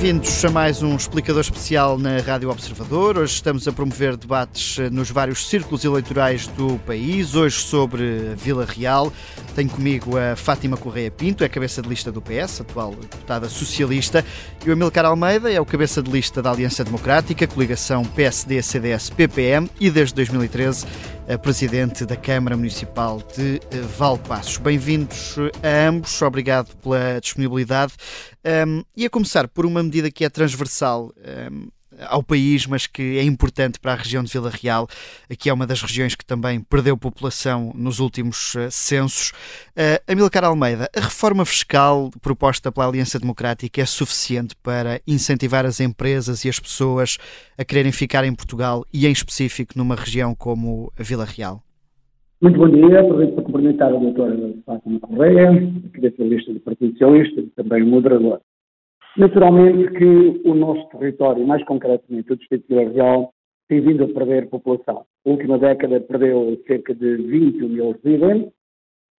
Bem-vindos a mais um explicador especial na Rádio Observador. Hoje estamos a promover debates eh, nos vários círculos eleitorais do país. Hoje sobre Vila Real. Tenho comigo a Fátima Correia Pinto, é cabeça de lista do PS, atual deputada socialista, e o Amilcar Almeida é o cabeça de lista da Aliança Democrática, coligação PSD-CDS-PPM e desde 2013 presidente da Câmara Municipal de eh, Valpassos. Bem-vindos a ambos, obrigado pela disponibilidade. Um, e a começar por uma medida que é transversal um, ao país, mas que é importante para a região de Vila Real, que é uma das regiões que também perdeu população nos últimos uh, censos. Uh, Amilcar Almeida, a reforma fiscal proposta pela Aliança Democrática é suficiente para incentivar as empresas e as pessoas a quererem ficar em Portugal e, em específico, numa região como a Vila Real? Muito bom dia, aproveito para cumprimentar a doutora Fátima Correia, a lista do Partido Socialista e também moderador. Naturalmente que o nosso território, mais concretamente o Distrito de Vila Real, tem vindo a perder população. A última década perdeu cerca de 20 mil residentes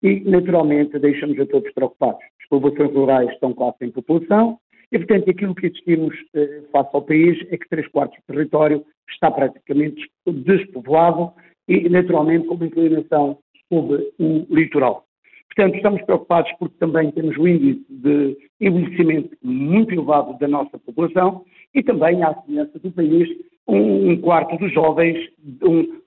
e, naturalmente, deixa-nos a todos preocupados. As populações rurais estão quase sem população e, portanto, aquilo que assistimos eh, face ao país é que três quartos do território está praticamente despovoado e, naturalmente, com uma inclinação sobre o litoral. Portanto, estamos preocupados porque também temos o índice de envelhecimento muito elevado da nossa população e também, à semelhança do país, um, quarto dos jovens, um,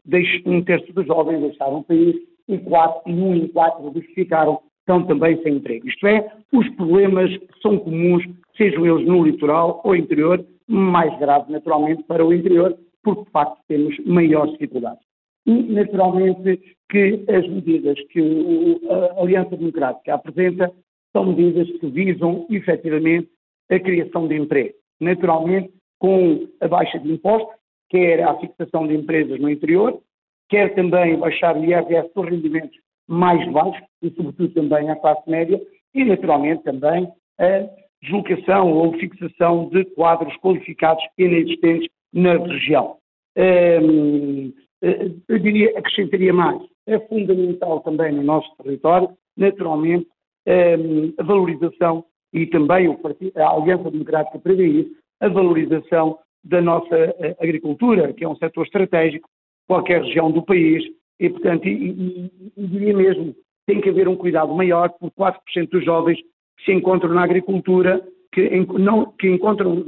um, terço dos jovens deixaram o país e, quatro, e um em quatro dos que ficaram estão também sem emprego. Isto é, os problemas são comuns, sejam eles no litoral ou interior, mais grave naturalmente para o interior, porque de facto temos maiores dificuldades e, naturalmente, que as medidas que a Aliança Democrática apresenta são medidas que visam, efetivamente, a criação de emprego. Naturalmente, com a baixa de impostos, quer a fixação de empresas no interior, quer também baixar o IRS dos rendimentos mais baixos e, sobretudo, também à classe média, e, naturalmente, também a deslocação ou fixação de quadros qualificados inexistentes na região. Um, eu diria, acrescentaria mais. É fundamental também no nosso território, naturalmente, ehm, a valorização e também a Aliança Democrática prevê isso, a valorização da nossa eh, agricultura, que é um setor estratégico, qualquer região do país, e, portanto, e, diria mesmo, tem que haver um cuidado maior por 4% dos jovens que se encontram na agricultura, que, não, que encontram,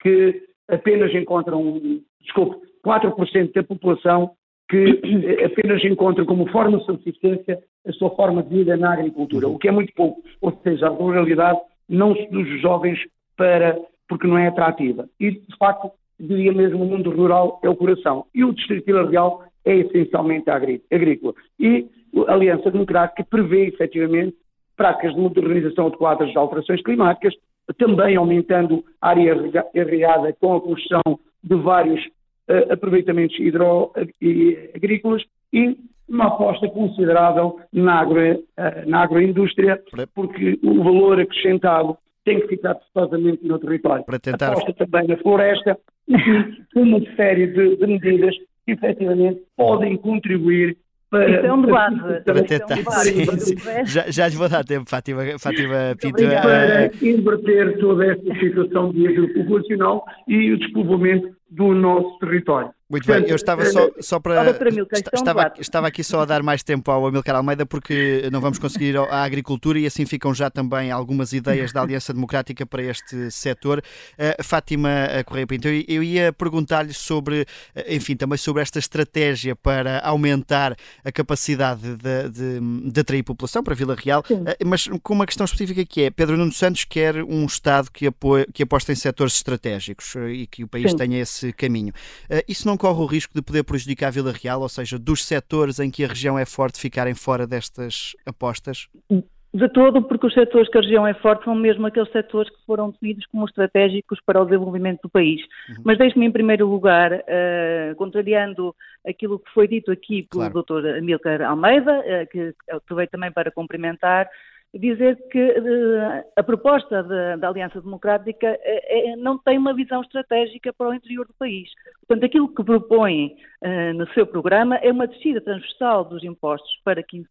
que apenas encontram, desculpe, 4% da população que apenas encontra como forma de subsistência a sua forma de vida na agricultura, o que é muito pouco. Ou seja, a ruralidade não seduz os jovens para, porque não é atrativa. E, de facto, diria mesmo, o mundo rural é o coração. E o Distrito Vila Real é essencialmente agrícola. E a Aliança Democrática prevê, efetivamente, práticas de modernização adequadas às alterações climáticas, também aumentando a área irrigada com a construção de vários uh, aproveitamentos hidroagrícolas e uma aposta considerável na, agro, uh, na agroindústria, porque o valor acrescentado tem que ficar forçosamente no território. Para tentar... Aposta também na floresta, uma série de, de medidas que efetivamente podem contribuir para, Isso é um debate. Para tentar, é um sim, sim. Já, já lhe vou dar tempo, Fátima, Fátima Pinto. Para inverter toda esta situação de ajuda populacional e o despovoamento do nosso território. Muito bem, eu estava só, só para. Estava, estava aqui só a dar mais tempo ao Amilcar Almeida porque não vamos conseguir ir à agricultura e assim ficam já também algumas ideias da Aliança Democrática para este setor. Uh, Fátima Correia Pinto, eu, ia perguntar-lhe sobre, eh, enfim, também sobre esta estratégia para aumentar a capacidade de, de, de atrair população para Vila Real, uh, mas com uma questão específica que é: Pedro Nuno Santos quer um Estado que, apoia, que aposta em setores estratégicos e que o país Sim. tenha esse caminho. isso não corre o risco de poder prejudicar a Vila Real, ou seja, dos setores em que a região é forte ficarem fora destas apostas? De todo, porque os setores que a região é forte são mesmo aqueles setores que foram definidos como estratégicos para o desenvolvimento do país. Uhum. Mas deixe-me, em primeiro lugar, uh, contrariando aquilo que foi dito aqui pelo claro. Dr. Amilcar Almeida, uh, que aproveito também para cumprimentar, dizer que uh, a proposta de, da Aliança Democrática uh, não tem uma visão estratégica para o interior do país. Portanto, aquilo que propõe uh, no seu programa é uma descida transversal dos impostos para 15%,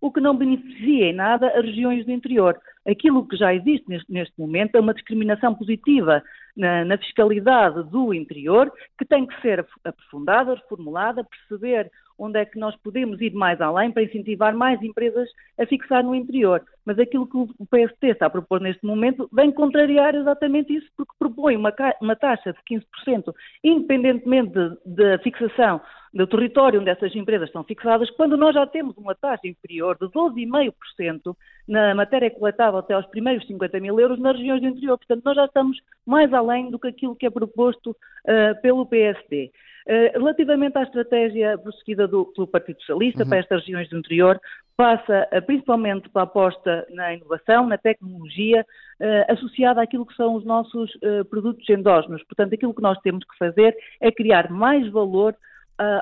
o que não beneficia em nada as regiões do interior. Aquilo que já existe neste, neste momento é uma discriminação positiva na, na, fiscalidade do interior, que tem que ser aprofundada, reformulada, perceber onde é que nós podemos ir mais além para incentivar mais empresas a fixar no interior. Mas aquilo que o PST está a propor neste momento vem contrariar exatamente isso, porque propõe uma, uma taxa de 15%, independentemente da fixação do território onde essas empresas estão fixadas, quando nós já temos uma taxa inferior de 12,5% na matéria coletável até aos primeiros 50 mil euros nas regiões do interior. Portanto, nós já estamos mais além do que aquilo que é proposto uh, pelo PSD. Uh, relativamente à estratégia prosseguida do, pelo Partido Socialista uhum. para estas regiões do interior, passa uh, principalmente para a aposta na inovação, na tecnologia, associada àquilo que são os nossos produtos endógenos. Portanto, aquilo que nós temos que fazer é criar mais valor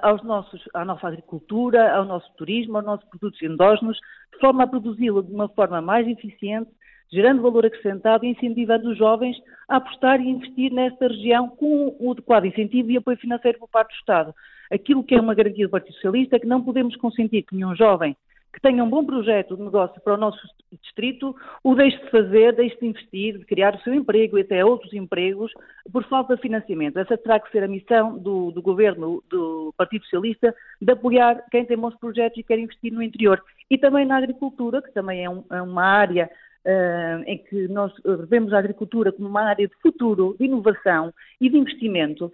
aos nossos, à nossa agricultura, ao nosso turismo, aos nossos produtos endógenos, de forma a produzi-lo de uma forma mais eficiente, gerando valor acrescentado e incentivando os jovens a apostar e investir nesta região com o adequado incentivo e apoio financeiro por parte do Estado. Aquilo que é uma garantia do Partido Socialista é que não podemos consentir que nenhum jovem que tenha um bom projeto de negócio para o nosso distrito, o deixe de fazer, deixe de investir, de criar o seu emprego e até outros empregos por falta de financiamento. Essa terá que ser a missão do, do governo do Partido Socialista de apoiar quem tem bons projetos e quer investir no interior. E também na agricultura, que também é, um, é uma área Uh, em que nós vemos a agricultura como uma área de futuro, de inovação e de investimento, uh,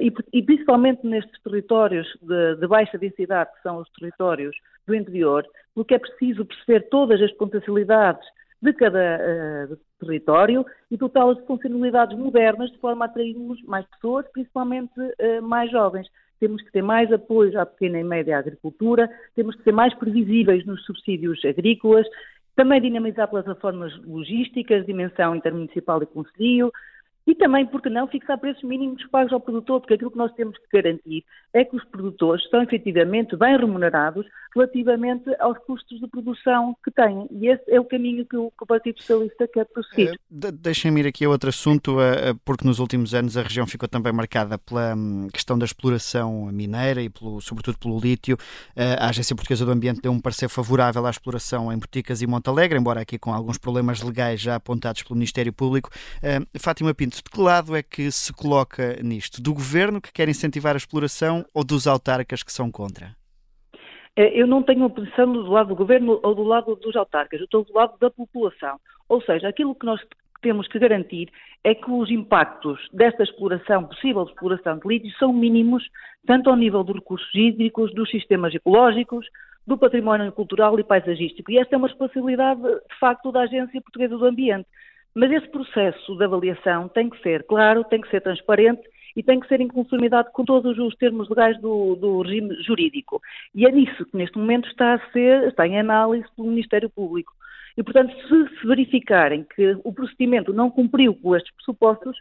e, e, principalmente nestes territórios de, de, baixa densidade, que são os territórios do interior, porque é preciso perceber todas as potencialidades de cada uh, território e dotá-las de funcionalidades modernas, de forma a atrairmos mais pessoas, principalmente mais jovens. Temos que ter mais apoio à pequena e média agricultura, temos que ser mais previsíveis nos subsídios agrícolas também dinamizar plataformas logísticas, dimensão intermunicipal e conselho, e também, porque não, fixar preços mínimos pagos ao produtor, porque aquilo que nós temos que garantir é que os produtores são efetivamente bem remunerados relativamente aos custos de produção que têm. E esse é o caminho que o, que o Partido Socialista quer prosseguir. Uh, Deixem-me ir aqui a outro assunto, uh, porque nos últimos anos a região ficou também marcada pela um, questão da exploração mineira e, pelo, sobretudo, pelo lítio. A Agência Portuguesa do Ambiente deu um parecer favorável à exploração em Boticas e Montalegre, embora aqui com alguns problemas legais já apontados pelo Ministério Público. Fátima Pinto, de que lado é que se coloca nisto? Do governo que quer incentivar a exploração ou dos autarcas que são contra? Eh, eu não tenho uma posição do lado do governo ou do lado dos autarcas, eu estou do lado da população. Ou seja, aquilo que nós temos que garantir é que os impactos desta exploração, possível exploração de lítio, são mínimos, tanto ao nível dos recursos hídricos, dos sistemas ecológicos, do património cultural e paisagístico. E esta é uma responsabilidade, de facto, da Agência Portuguesa do Ambiente. Mas esse processo de avaliação tem que ser claro, tem que ser transparente e tem que ser em conformidade com todos os termos legais do, do, regime jurídico. E é nisso que neste momento está a ser, está em análise pelo Ministério Público. E, portanto, se se verificarem que o procedimento não cumpriu com estes pressupostos,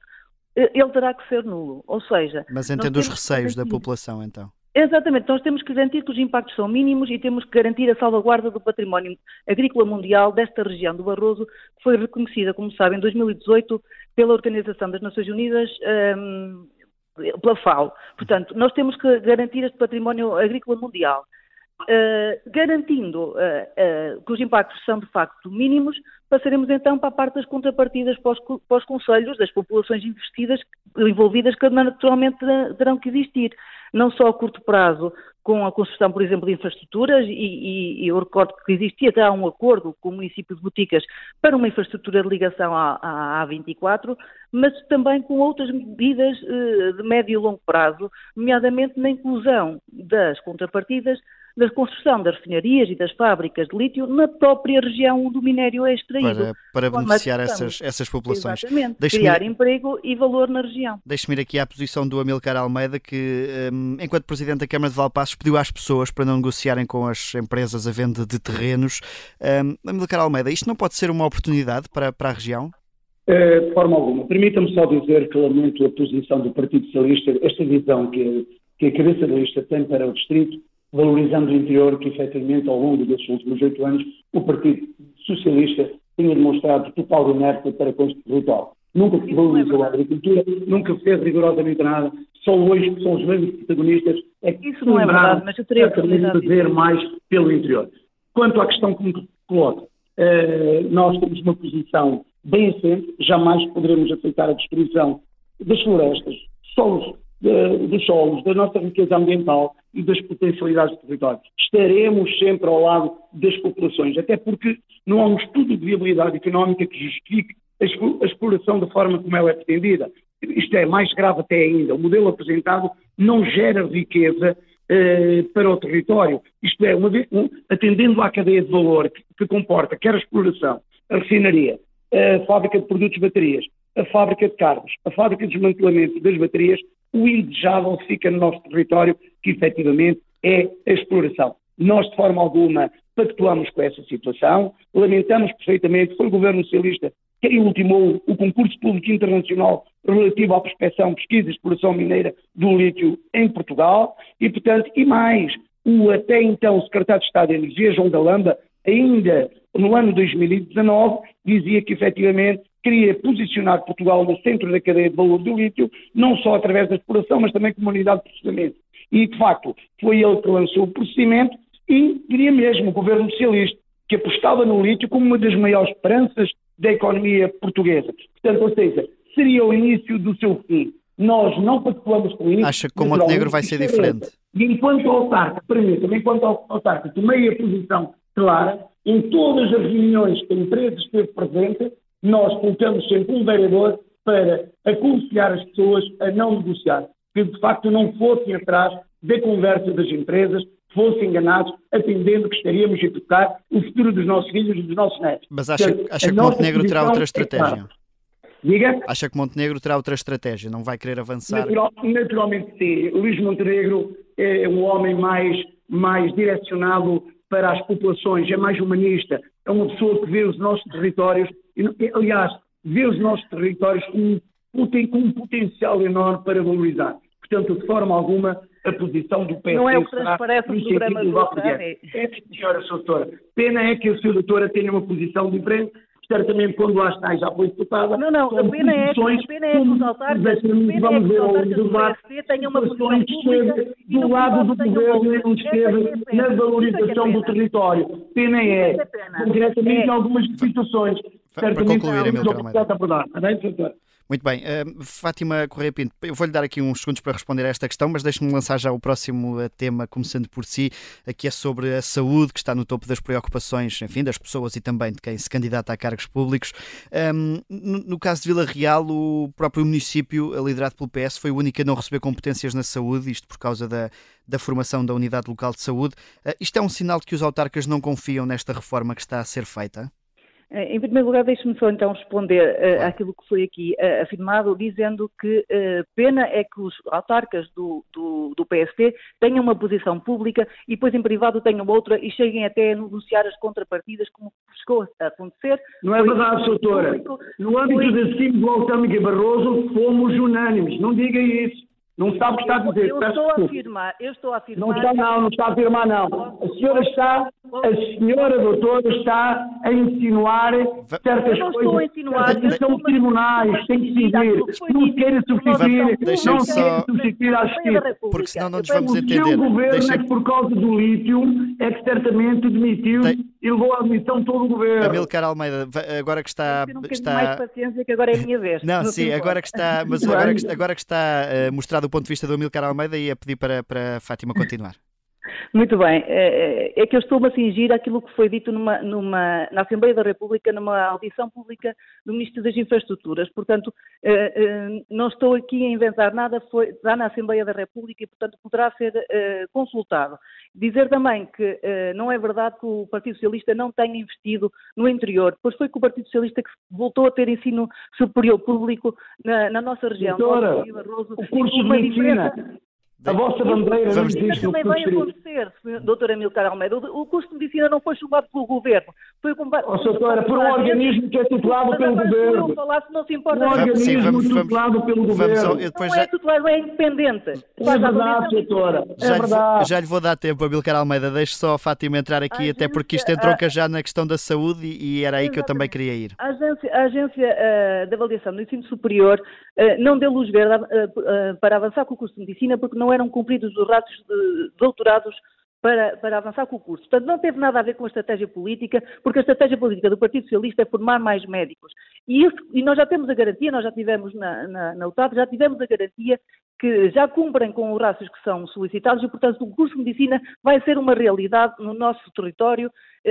eh, ele terá que ser nulo. Ou seja... Mas entende os receios da população, então? Exatamente, nós temos que garantir que os impactos são mínimos e temos que garantir a salvaguarda do património agrícola mundial desta região do Barroso, que foi reconhecida, como sabem, em 2018 pela Organização das Nações Unidas, um, pela FAO. Portanto, nós temos que garantir este património agrícola mundial. Uh, garantindo uh, uh, que os impactos são de facto mínimos, passaremos então para a parte das contrapartidas para os, para os conselhos das populações investidas, envolvidas, que naturalmente terão que existir não só a curto prazo, com a construção, por exemplo, de infraestruturas, e, e, eu recordo que existia já um acordo com o município de Boticas para uma infraestrutura de ligação à, à A24, mas também com outras medidas eh, de médio e longo prazo, nomeadamente na inclusão das contrapartidas da construção das refinarias e das fábricas de lítio na própria região onde o minério é extraído. Para, para beneficiar essas, essas populações. Exatamente, criar emprego e valor na região. Deixe-me ir aqui à posição do Amilcar Almeida, que, um, enquanto Presidente da Câmara de Valpassos, pediu às pessoas para não negociarem com as empresas a venda de terrenos. Um, Amilcar Almeida, isto não pode ser uma oportunidade para, para a região? Eh, de forma alguma. Permita-me só dizer que lamento a posição do Partido Socialista, esta visão que, que a cabeça da lista tem para o Distrito, valorizando o interior, que efetivamente ao longo desses últimos oito anos o Partido Socialista tinha demonstrado total inércia para com este território. Nunca se valorizou a agricultura, nunca fez rigorosamente nada, só hoje que são os mesmos protagonistas é que Isso não é verdade, mas eu teria que fazer mais pelo interior. Quanto à questão que me coloca, uh, nós temos uma posição bem assente, jamais poderemos aceitar a destruição das florestas, solos, de, dos solos, da nossa riqueza ambiental e das potencialidades do território. Estaremos sempre ao lado das populações, até porque não há um estudo de viabilidade económica que justifique a exploração da forma como ela é pretendida. Isto é mais grave até ainda. O modelo apresentado não gera riqueza eh, para o território. Isto é, uma um, atendendo à cadeia de valor que, que, comporta quer a exploração, a refinaria, a fábrica de produtos de baterias, a fábrica de carros, a fábrica de desmantelamento das baterias, o indesejável fica no nosso território, que efetivamente é a exploração. Nós, de forma alguma, pactuamos com essa situação, lamentamos perfeitamente, foi o governo socialista quem ultimou o concurso público internacional relativo à prospecção, pesquisa e exploração mineira do lítio em Portugal e, portanto, e mais, o até então secretário de Estado de Energia, João Galamba, ainda no ano 2019, dizia que efetivamente queria posicionar Portugal no centro da cadeia de valor do lítio, não só através da exploração, mas também como unidade de processamento. E, de facto, foi ele que lançou o procedimento e, diria mesmo, o governo socialista, que apostava no lítio como uma das maiores esperanças da economia portuguesa. Portanto, ou seja, seria o início do seu fim. Nós não pactuamos com isso. Acha que com Montenegro vai ser diferente? E enquanto autarca, permita-me, enquanto autarca, tomei a posição clara, em todas as reuniões que a empresa esteve presente, nós colocamos sempre um vereador para aconselhar as pessoas a não negociar, que de facto não fossem atrás da conversa das empresas, fossem enganados, atendendo que estaríamos a tocar o futuro dos nossos filhos e dos nossos netos. Mas acha, Portanto, acha que Montenegro terá outra é estratégia? É Diga? Acha que Montenegro terá outra estratégia? Não vai querer avançar? Natural, naturalmente sim. Luís Montenegro é um homem mais, mais direcionado para as populações, é mais humanista, é uma pessoa que vê os nossos territórios, aliás, vê os nossos territórios com, com um potencial enorme para valorizar. Portanto, de forma alguma, a posição do PS. Não é o que transparece o programa do É, é, senhora doutora. Pena é que a senhora doutora tenha uma posição diferente, certamente quando lá está já foi deputada. Não, não, a pena, é que, a pena é que os autarcas, pena é que os autarcas do PSD tenham uma posição pública do lado do governo e não esteve na valorização do território. Pena é, concretamente, algumas situações. Certamente, para concluir, Emílio Carvalho. Muito bem. Uh, Fátima Correia Pinto, eu vou-lhe dar aqui uns segundos para responder a esta questão, mas deixe-me lançar já o próximo eh, tema, começando por si, que é sobre a saúde, que está no topo das preocupações, enfim, das pessoas e também de quem se candidata a cargos públicos. Um, no, no, caso de Vila Real, o próprio município, liderado pelo PS, foi o único a não receber competências na saúde, isto por causa da, da formação da Unidade Local de Saúde. Uh, isto é um sinal de que os autarcas não confiam nesta reforma que está a ser feita? Em primeiro lugar, deixe-me só então responder uh, àquilo que foi aqui uh, afirmado, dizendo que uh, pena é que os autarcas do, do, do, PST tenham uma posição pública e depois em privado tenham outra e cheguem até a negociar as contrapartidas, como chegou a acontecer. Não é verdade, doutora. No âmbito foi... da CIM do Altâmica Barroso, fomos unânimes. Não diga isso. Não sabe o que está a dizer. Eu estou a afirmar, eu estou a afirmar. Não está não, não está a afirmar não. A senhora está, a senhora doutora está a insinuar certas eu não coisas. Estou a insinuar, são tribunais, tem que seguir. Não queira substituir, não queira substituir a justiça. Porque senão não nos vamos entender. O seu governo Deixa... é que por causa do lítio é que certamente demitiu e levou à admissão todo o governo. Amilcar Almeida, agora que está... Um está... mais paciência que agora é a minha vez. Não, sim, agora que está, mas agora que, agora que está uh, mostrado do ponto de vista do Amilcar Almeida e a pedir para, para Fátima continuar. Muito bem. É, é, é que eu estou-me a cingir aquilo que foi dito numa, numa, na Assembleia da República, numa audição pública do Ministro das Infraestruturas. Portanto, eh, eh, não estou aqui a inventar nada, foi, está na Assembleia da República e, portanto, poderá ser eh, consultado. Dizer também que não é verdade que o Partido Socialista não tenha investido no interior, pois foi que o Partido Socialista que voltou a ter ensino superior público na, na nossa região. Doutora, o curso de medicina, a vossa bandeira Vamos, não existe. também vai acontecer, doutora Milcar Almeida. O curso de medicina não foi chumbado pelo governo. Foi combate... Oh, doutora, por um organismo que é tutelado pelo governo. Não falar, se não se importa. Um organismo tutelado pelo governo. Não é tutelado, é independente. É verdade, doutora. É já, verdade. Lhe, já lhe vou dar tempo, Milcar Almeida. Deixe só a Fátima entrar aqui, até porque isto entronca já na questão da saúde e era aí que eu também queria ir. A agência, a agência uh, de avaliação do ensino superior uh, não deu luz verde uh, para avançar com o curso de medicina porque não eram cumpridos os ratos de doutorados para, para avançar com o curso. Portanto, não teve nada a ver com a estratégia política, porque a estratégia política do Partido Socialista é formar mais médicos. E, isso, e nós já temos a garantia, nós já tivemos na, na, na UTAP, já tivemos a garantia que já cumprem com os rácios que são solicitados e, portanto, o curso de medicina vai ser uma realidade no nosso território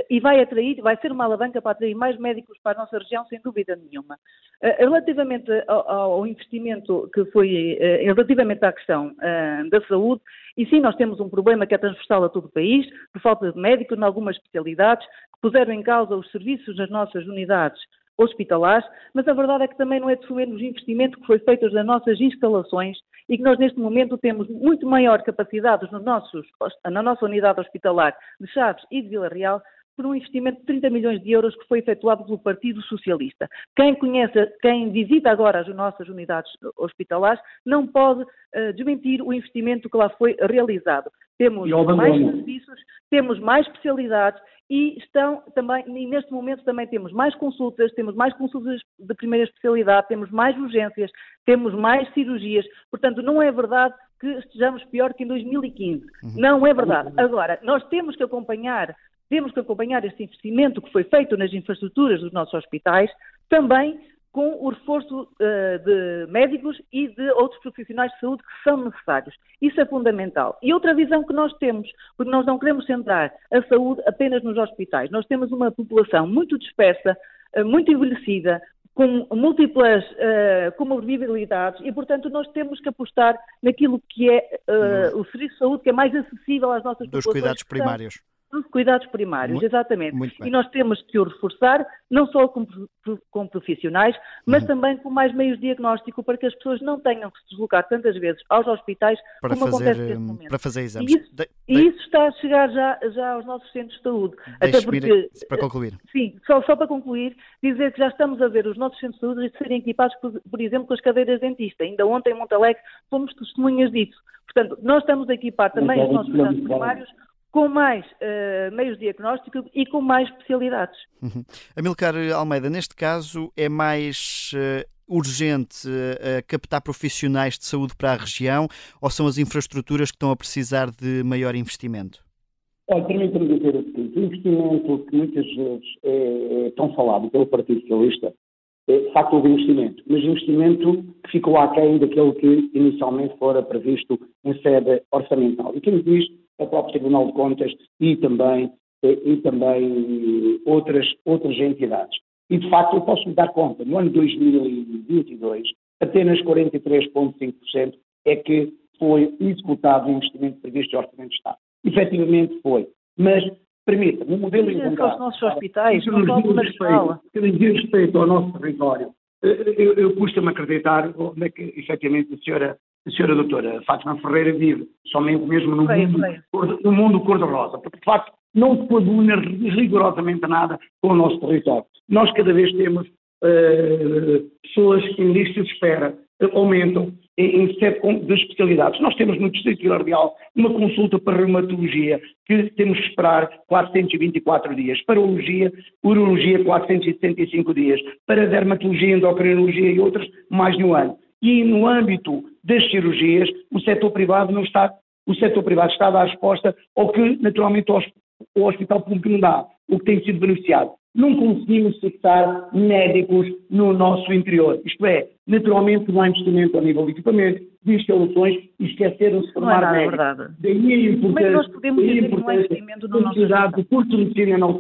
e vai atrair, vai ser uma alavanca para atrair mais médicos para a nossa região, sem dúvida nenhuma. Eh, relativamente ao, investimento que foi, eh, relativamente à questão da saúde, e sim, nós temos um problema que é transversal a todo o país, por falta de médicos em algumas especialidades, que puseram em causa os serviços nas nossas unidades hospitalares, mas a verdade é que também não é de menos o investimento que foi feito nas nossas instalações e que nós neste momento temos muito maior capacidade nos nossos, na nossa unidade hospitalar de Chaves e de Vila Real por um investimento de 30 milhões de euros que foi efetuado pelo Partido Socialista. Quem conhece, quem visita agora as nossas unidades hospitalares, não pode uh, desmentir o investimento que lá foi realizado. Temos mais serviços, temos mais especialidades e estão também, e neste momento também temos mais consultas, temos mais consultas de primeira especialidade, temos mais urgências, temos mais cirurgias. Portanto, não é verdade que estejamos pior que em 2015. Uhum. Não é verdade. Agora, nós temos que acompanhar, temos que acompanhar este investimento que foi feito nas infraestruturas dos nossos hospitais, também com o reforço uh, de médicos e de outros profissionais de saúde que são necessários. Isso é fundamental. E outra visão que nós temos, porque nós não queremos centrar a saúde apenas nos hospitais. Nós temos uma população muito dispersa, uh, muito envelhecida, com múltiplas uh, comorbilidades e, portanto, nós temos que apostar naquilo que é uh, o serviço de saúde que é mais acessível às nossas Dos cuidados primários dos cuidados primários, muito, exatamente. Muito e nós temos que o reforçar, não só com, com profissionais, mas uhum. também com mais meios de diagnóstico, para que as pessoas não tenham que se deslocar tantas vezes aos hospitais para como fazer, acontece neste hum, momento. Para fazer exames. E isso, de, de... isso está a chegar já, já aos nossos centros de saúde. Até porque, para concluir. Sim, só, só para concluir, dizer que já estamos a ver os nossos centros de saúde serem equipados, por, por exemplo, com as cadeiras de dentista. Ainda ontem em Montalegre fomos testemunhas disso. Portanto, nós estamos a equipar também os nossos cuidados primários com mais uh, meios de diagnóstico e com mais especialidades. Uhum. Amilcar Almeida, neste caso é mais uh, urgente uh, captar profissionais de saúde para a região ou são as infraestruturas que estão a precisar de maior investimento? Olha, permita-me dizer o seguinte, o investimento que muitas vezes é, é tão falado pelo Partido Socialista é, de facto, houve investimento, mas investimento que ficou aquém daquele que inicialmente fora previsto em sede orçamental. E quem diz o próprio Tribunal de Contas e também, eh, e também outras, outras entidades. E, de facto, eu posso me dar conta, no ano 2022, apenas 43,5% é que foi executado o investimento previsto de Orçamento de Estado. Efetivamente foi. Mas, permita-me, o modelo encontrado... os nossos hospitais. Que diz respeito ao nosso território, eh, eu, eu custa-me acreditar onde é que, efetivamente, a senhora a senhora doutora Fátima Ferreira vive somente mesmo no mundo, cor, no mundo cor-de-rosa, porque de facto não se coaduna rigorosamente nada com o nosso território. Nós cada vez temos uh, pessoas em lista de espera, uh, aumentam em, em sete de especialidades. Nós temos no Distrito Vila Real uma consulta para reumatologia que temos que esperar 424 dias, para urologia, urologia 465 dias, para dermatologia, endocrinologia e outras mais de um ano e no âmbito das cirurgias o setor privado não está, o setor privado está a dar resposta ao que naturalmente o hospital público não dá, o que tem sido beneficiado. Não conseguimos fixar médicos no nosso interior. Isto é, naturalmente não há investimento a nível de equipamento, de instalações e esqueceram-se de formar não é médicos. Verdade. Daí a importância, Mas nós podemos daí a importância da necessidade de curso de medicina não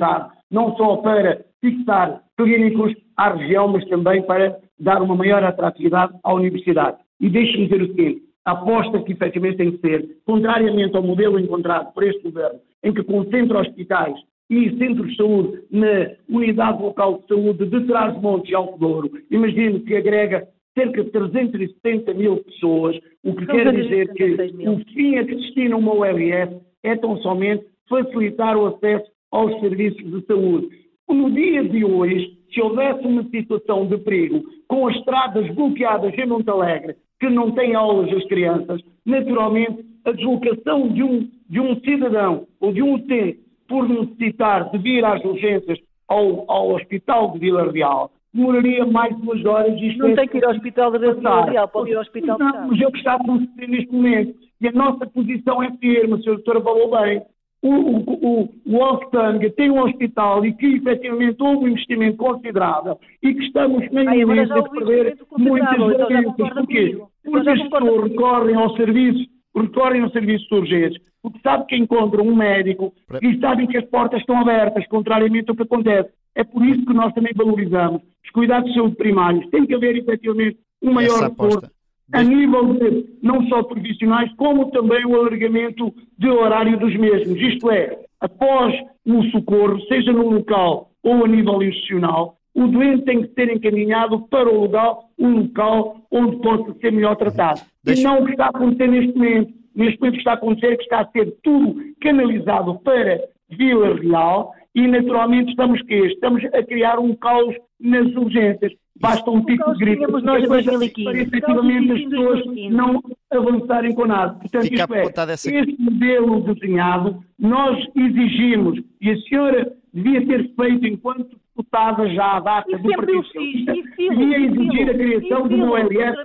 não só para fixar clínicos à região, mas também para dar uma maior atratividade à universidade. E deixe-me dizer o seguinte, a aposta que efetivamente tem que ser, contrariamente ao modelo encontrado por este governo, em que concentra hospitais e centros de saúde na unidade local de saúde de Trás-Montes e Alto Douro, imagino que agrega cerca de 370 mil pessoas, o que quer dizer que o fim a que destina uma URS é tão somente facilitar o acesso aos serviços de saúde. No dia de hoje, se houvesse uma situação de perigo, com as estradas bloqueadas em Montalegre, que não têm aulas as crianças, naturalmente a deslocação de um, de um cidadão ou de um utente por necessitar de vir às urgências ao, ao Hospital de Vila Real demoraria mais de duas horas. Isto não tem que ir ao Hospital de Vila Real, pode ir ao Hospital de mas é o que está a acontecer neste momento. E a nossa posição é firme, a senhora doutora falou bem. O, o, o tem um hospital e que efetivamente houve um investimento considerável e que estamos meio agora a perder muitas considerável, então Porquê? Então Porque as concordo pessoas recorrem ao serviço, recorrem ao serviço de urgências, porque sabe que encontram um médico e sabem que as portas estão abertas, contrariamente ao que acontece. É por isso que nós também valorizamos os cuidados de saúde primários. Tem que haver efetivamente um maior Essa reforço. A nível de não só profissionais, como também o alargamento de horário dos mesmos. Isto é, após o socorro, seja no local ou a nível institucional, o doente tem que ser encaminhado para o local, o local onde possa ser melhor tratado. Deixa- E não o que está a acontecer neste momento. Neste momento o que está a acontecer é que está a ser tudo canalizado para Vila Real e naturalmente estamos que Estamos a criar um caos nas urgências. Basta um pico caos de gripe tínhamos nós em qualquer coisa 2015. para efetivamente as pessoas 2015. não avançarem com nada. Portanto, Fica isto é, essa- este modelo desenhado, nós exigimos, e a senhora devia ter feito enquanto deputada já à data E do Partido Socialista, e e exigir a criação de um OLS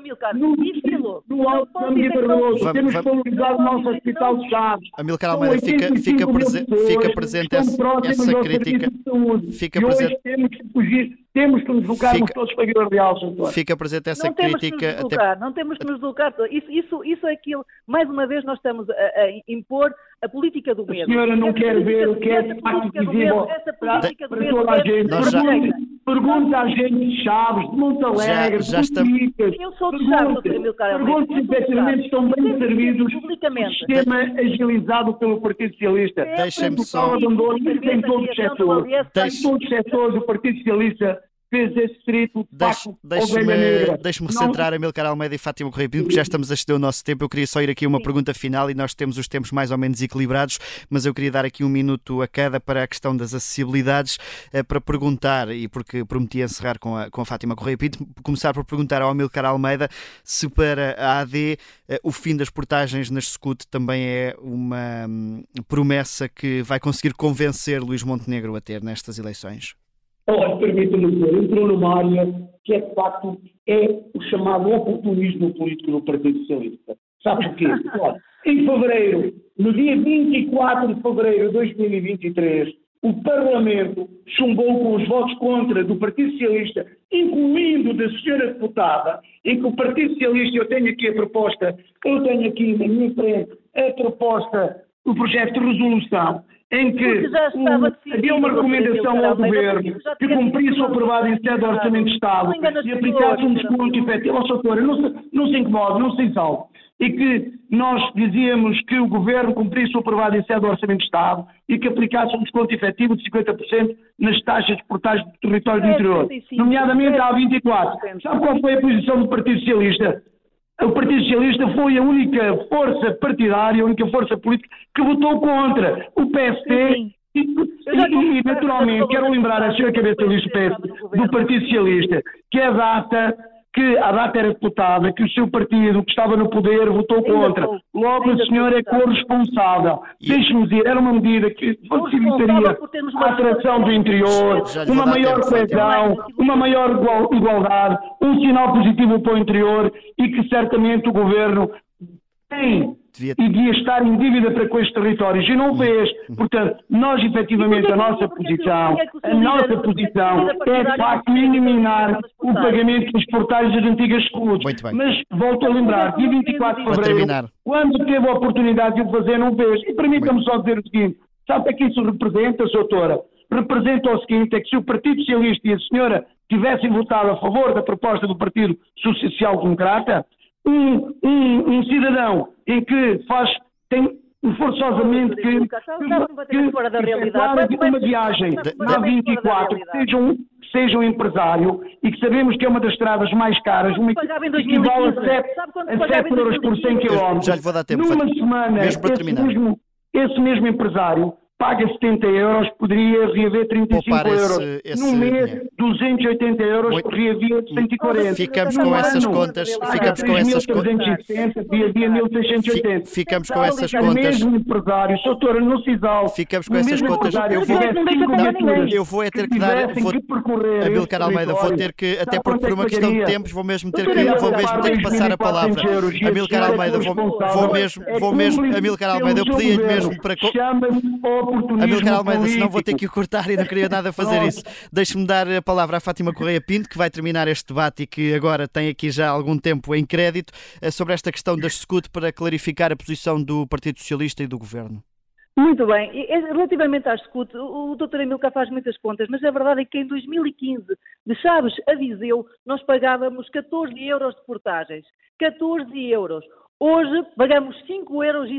no, Alto que Barroso. não. Temos valorizado o nosso Hospital de Chaves. Amilcar Almeida, fica, 85 fica, mil prese- pessoas fica presente essa, crítica. serviço de saúde. Fica presente- temos que fugir, temos que nos deslocarmos Fica- todos para a Vila Real, doutor. Fica presente essa não temos que crítica. nos até- deslocar, não temos que nos deslocar. Isso, isso, isso é aquilo, mais uma vez nós estamos a, a impor a política do medo. senhora não Essa quer ver o que é facto política do visível para, toda a deve gente. Nós Pergunta, pergunta à gente de Chaves, de Monte Alegre, Já- já de Boticas. Eu sou de Chaves. Pergunte se efetivamente estão bem servidos o sistema agilizado pelo Partido Socialista. Deixem-me Tem só- abandono, tem todos os setores. Tem todos os setores. O Partido Socialista fez esse de Deixe-. Deixe-me Não- recentrar a Milcar Almeida e Fátima Correia Pinto, porque já estamos a exceder o nosso tempo. Eu queria só ir aqui a uma pergunta final e nós temos os tempos mais ou menos equilibrados, mas eu queria dar aqui um minuto a cada para a questão das acessibilidades, eh, para perguntar, e porque prometi encerrar com a, com a Fátima Correia Pinto, começar por perguntar ao Milcar Almeida se para a AD eh, o fim das portagens nas SCUT também é uma hum, promessa que vai conseguir convencer Luís Montenegro a ter nestas eleições. Olha, permita-me dizer, entrou numa área que é de facto é o chamado oportunismo político do Partido Socialista. Sabe porquê? Olha, em fevereiro, no dia 24 de fevereiro de 2023, o Parlamento chumbou com os votos contra do Partido Socialista, incluindo da senhora deputada, em que o Partido Socialista, eu tenho aqui a proposta, eu tenho aqui na minha frente a proposta, o projeto de resolução, em que decidido, havia uma recomendação ao Governo que cumprisse o aprovado em sede do Orçamento de Estado e aplicasse um desconto efetivo. Ó, doutora, não se, não se incomode, não se exalte. E que nós dizíamos que o Governo cumprisse o aprovado em sede do Orçamento de Estado e que aplicasse um desconto efetivo de 50% nas taxas de portagem do território do É, interior, 75, nomeadamente à é, 24. Sabe qual foi a posição do Partido Socialista? O Partido Socialista foi a única força partidária, a única força política que votou contra. O PST Sim. e, e- e, naturalmente, quero lembrar a senhora cabeça do PS do Partido Socialista que a data que a data era deputada, que o seu partido que estava no poder votou Ainda contra. sou. Logo Ainda a senhora é corresponsável. E- Deixe-me dizer, era uma medida que facilitaria a atração do interior, uma maior tempo, coesão, uma maior igual- igualdade, um sinal positivo para o interior e que certamente o governo tem Devia- e devia estar em dívida para com estes territórios e não o fez. Portanto, nós efetivamente E a nossa posição, a nossa posição é de facto eliminar o pagamento dos portais das antigas escudos. Mas volto a lembrar, dia 24 de fevereiro, quando teve a oportunidade de o fazer, não fez. E permita-me só dizer o seguinte: sabe o que é que isso representa, doutora? Representa o seguinte: é que se o Partido Socialista e a senhora tivessem votado a favor da proposta do Partido Social Democrata, um, um, um cidadão em que faz, tem forçosamente que, que, que efetuar Vai- uma viagem da 24, que seja um, seja um empresário e que sabemos que é uma das estradas mais caras, uma que equivale a 2015? 7, Sabe quanto a pagava 7 em euros por 100 2015? km. Já lhe vou dar tempo, Numa semana, Mesmo esse mesmo, esse mesmo empresário paga 70 euros, poderia reaver 35 Poupar esse- euros. esse no mês, dinheiro. 280 euros, Muito- reavia 140. Ficamos No com essas ano, contas, paga ficamos com essas contas. 3.360, reavia 1.680. Fi- Ficamos com essas contas. mesmo empresário, doutora, não se exalta. Ficamos com essas mesmo contas. Eu vou- Não. Eu vou é ter que dar. Vou, que percorrer Amilcar esse Almeida, vou ter que, até sabe por, quanto por é uma que questão de tempos, vou mesmo ter que, vou mesmo ter que passar a 2.400 palavra. Amilcar é Almeida, vou, responsável. vou mesmo, É vou mesmo, Amilcar Almeida, eu seu pedi governo. mesmo para. co- Oportunismo Amilcar Almeida, senão vou ter que o cortar e não queria nada fazer isso. Deixe-me dar a palavra à Fátima Correia Pinto, que vai terminar este debate e que agora tem aqui já algum tempo em crédito, eh, sobre esta questão das SCUT para clarificar a posição do Partido Socialista e do Governo. Muito bem. E, e, Relativamente às SCUT, o, Dr. Amilcar faz muitas contas, mas a verdade é que em 2015, de Chaves a Viseu, nós pagávamos 14 euros de portagens. 14 euros. Hoje pagamos 5,70 euros.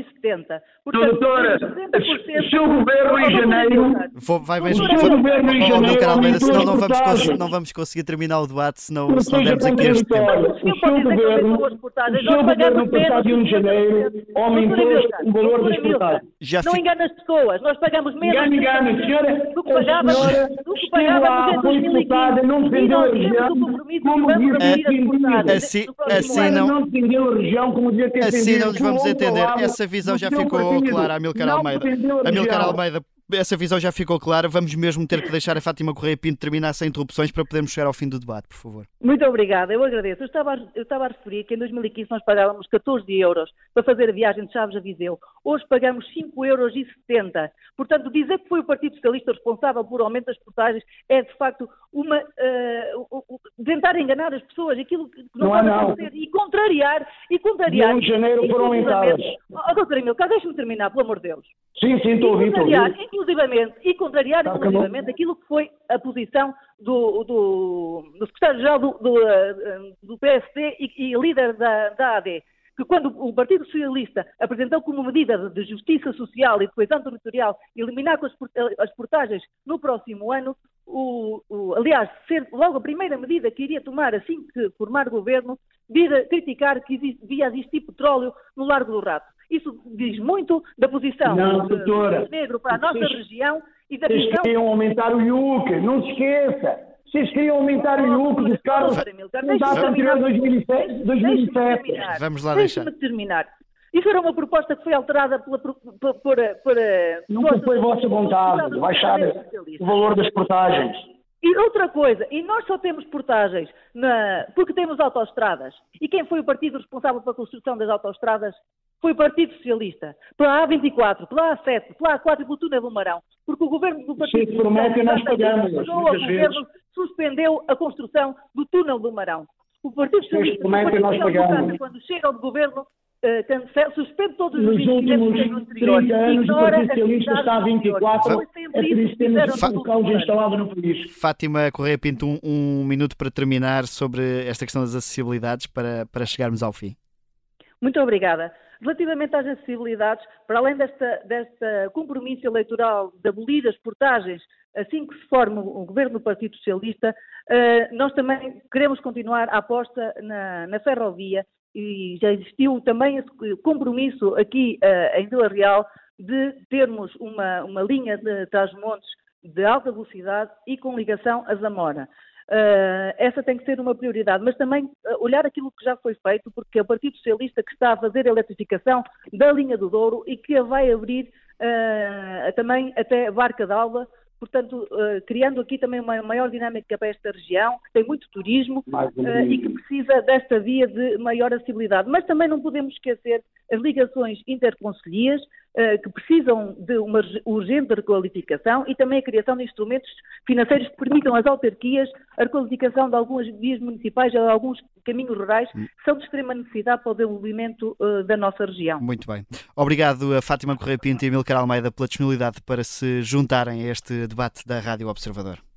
Doutora, o seu governo em janeiro Vou, vai O mesmo. seu vou- governo em Oh, janeiro Amilcar Almeida, aumentou senão as não vamos, não vamos conseguir terminar o debate se não, se dermos aqui este tempo. O O seu governo, o seu governo passado de 1 de janeiro menos. aumentou o valor das portagens. Não engana as pessoas, nós pagamos menos Engana, engana, a senhora, do que a pagávamos, em foi 2015. deputada, não defendeu a nós temos região, o como Assim- assim não- não defendeu a região como devia ter Assim não nos vamos entender. Essa visão já ficou clara, Amilcar Almeida. Amilcar. Almeida, essa visão já ficou clara. Vamos mesmo ter que deixar a Fátima Correia Pinto terminar sem interrupções para podermos chegar ao fim do debate, por favor. Muito obrigada, eu agradeço. Eu estava, a, eu estava a referir que em 2015 nós pagávamos 14 euros para fazer a viagem de Chaves a Viseu. Hoje pagamos 5,70 euros. Portanto, dizer que foi o Partido Socialista responsável por aumento das portagens é, de facto, uma, o- o- tentar enganar as pessoas, aquilo que não, Não pode não. acontecer, e contrariar, e contrariar. 1 de janeiro foram aumentadas. inclusivamente- Oh, doutora Emilcar, deixe-me terminar, pelo amor de Deus. Sim, sim, estou a ouvir, E estou a contrariar, ouvir. inclusivamente, e contrariar Tá, inclusivamente aquilo que foi a posição do, do, do secretário-geral do, do, eh, do PSD e, e líder da, da AD, que quando o Partido Socialista apresentou como medida de, justiça social e de coesão territorial eliminar com as, por- as portagens no próximo ano, o, o- aliás, ser logo a primeira medida que iria tomar assim que formar governo, vir a criticar que devia existir petróleo no Largo do Rato. Isso diz muito da posição Não, do- doutora. do negro para a nossa Vocês- região e da Vocês visão queriam aumentar o IUC, não se esqueça. Vocês queriam aumentar o IUC dos carros da deixe-me anterior terminar. 2007. Deixe-me 2007. terminar. Vamos lá deixar. terminar. Isso era uma proposta que foi alterada pela, por, por, por, por, Nunca foi vossa vontade de baixar o valor das portagens. E outra coisa, e nós só temos portagens na- porque temos autoestradas. E quem foi o partido responsável pela construção das autoestradas? Foi o Partido Socialista. Pela A24, pela A7, pela A4 e pelo túnel do Marão. Porque o governo do Partido promete, nós pagamos, Socialista, o governo suspendeu a construção do túnel do Marão. O Partido Socialista, o nós Partido pagamos. Democrata, quando chega ao governo, eh, cancela, suspende todos os Nos investimentos últimos que têm no anterior. 30 anos, o Partido Socialista está a atividades 24. anteriores. Foi É por isso que temos o caos instalado no país. Fátima Correia Pinto, um, um minuto para terminar sobre esta questão das acessibilidades para, para chegarmos ao fim. Muito obrigada. Relativamente às acessibilidades, para além desta, desta compromisso eleitoral de abolir as portagens assim que se forma o governo do Partido Socialista, eh, nós também queremos continuar a aposta na, na ferrovia e já existiu também esse compromisso aqui eh, em Vila Real de termos uma, uma linha de Trás-Montes de alta velocidade e com ligação a Zamora. Uh, essa tem que ser uma prioridade, mas também uh, olhar aquilo que já foi feito, porque é o Partido Socialista que está a fazer a eletrificação da linha do Douro e que a vai abrir uh, também até Barca d'Alba, portanto, uh, criando aqui também uma maior dinâmica para esta região, que tem muito turismo uh, e que precisa desta via de maior acessibilidade. Mas também não podemos esquecer as ligações interconcelhias, uh, que precisam de uma urgente requalificação e também a criação de instrumentos financeiros que permitam às autarquias a requalificação de algumas vias municipais ou alguns caminhos rurais que são de extrema necessidade para o desenvolvimento uh, da nossa região. Muito bem. Obrigado a Fátima Correia Pinto e a Milcar Almeida pela disponibilidade para se juntarem a este debate da Rádio Observador.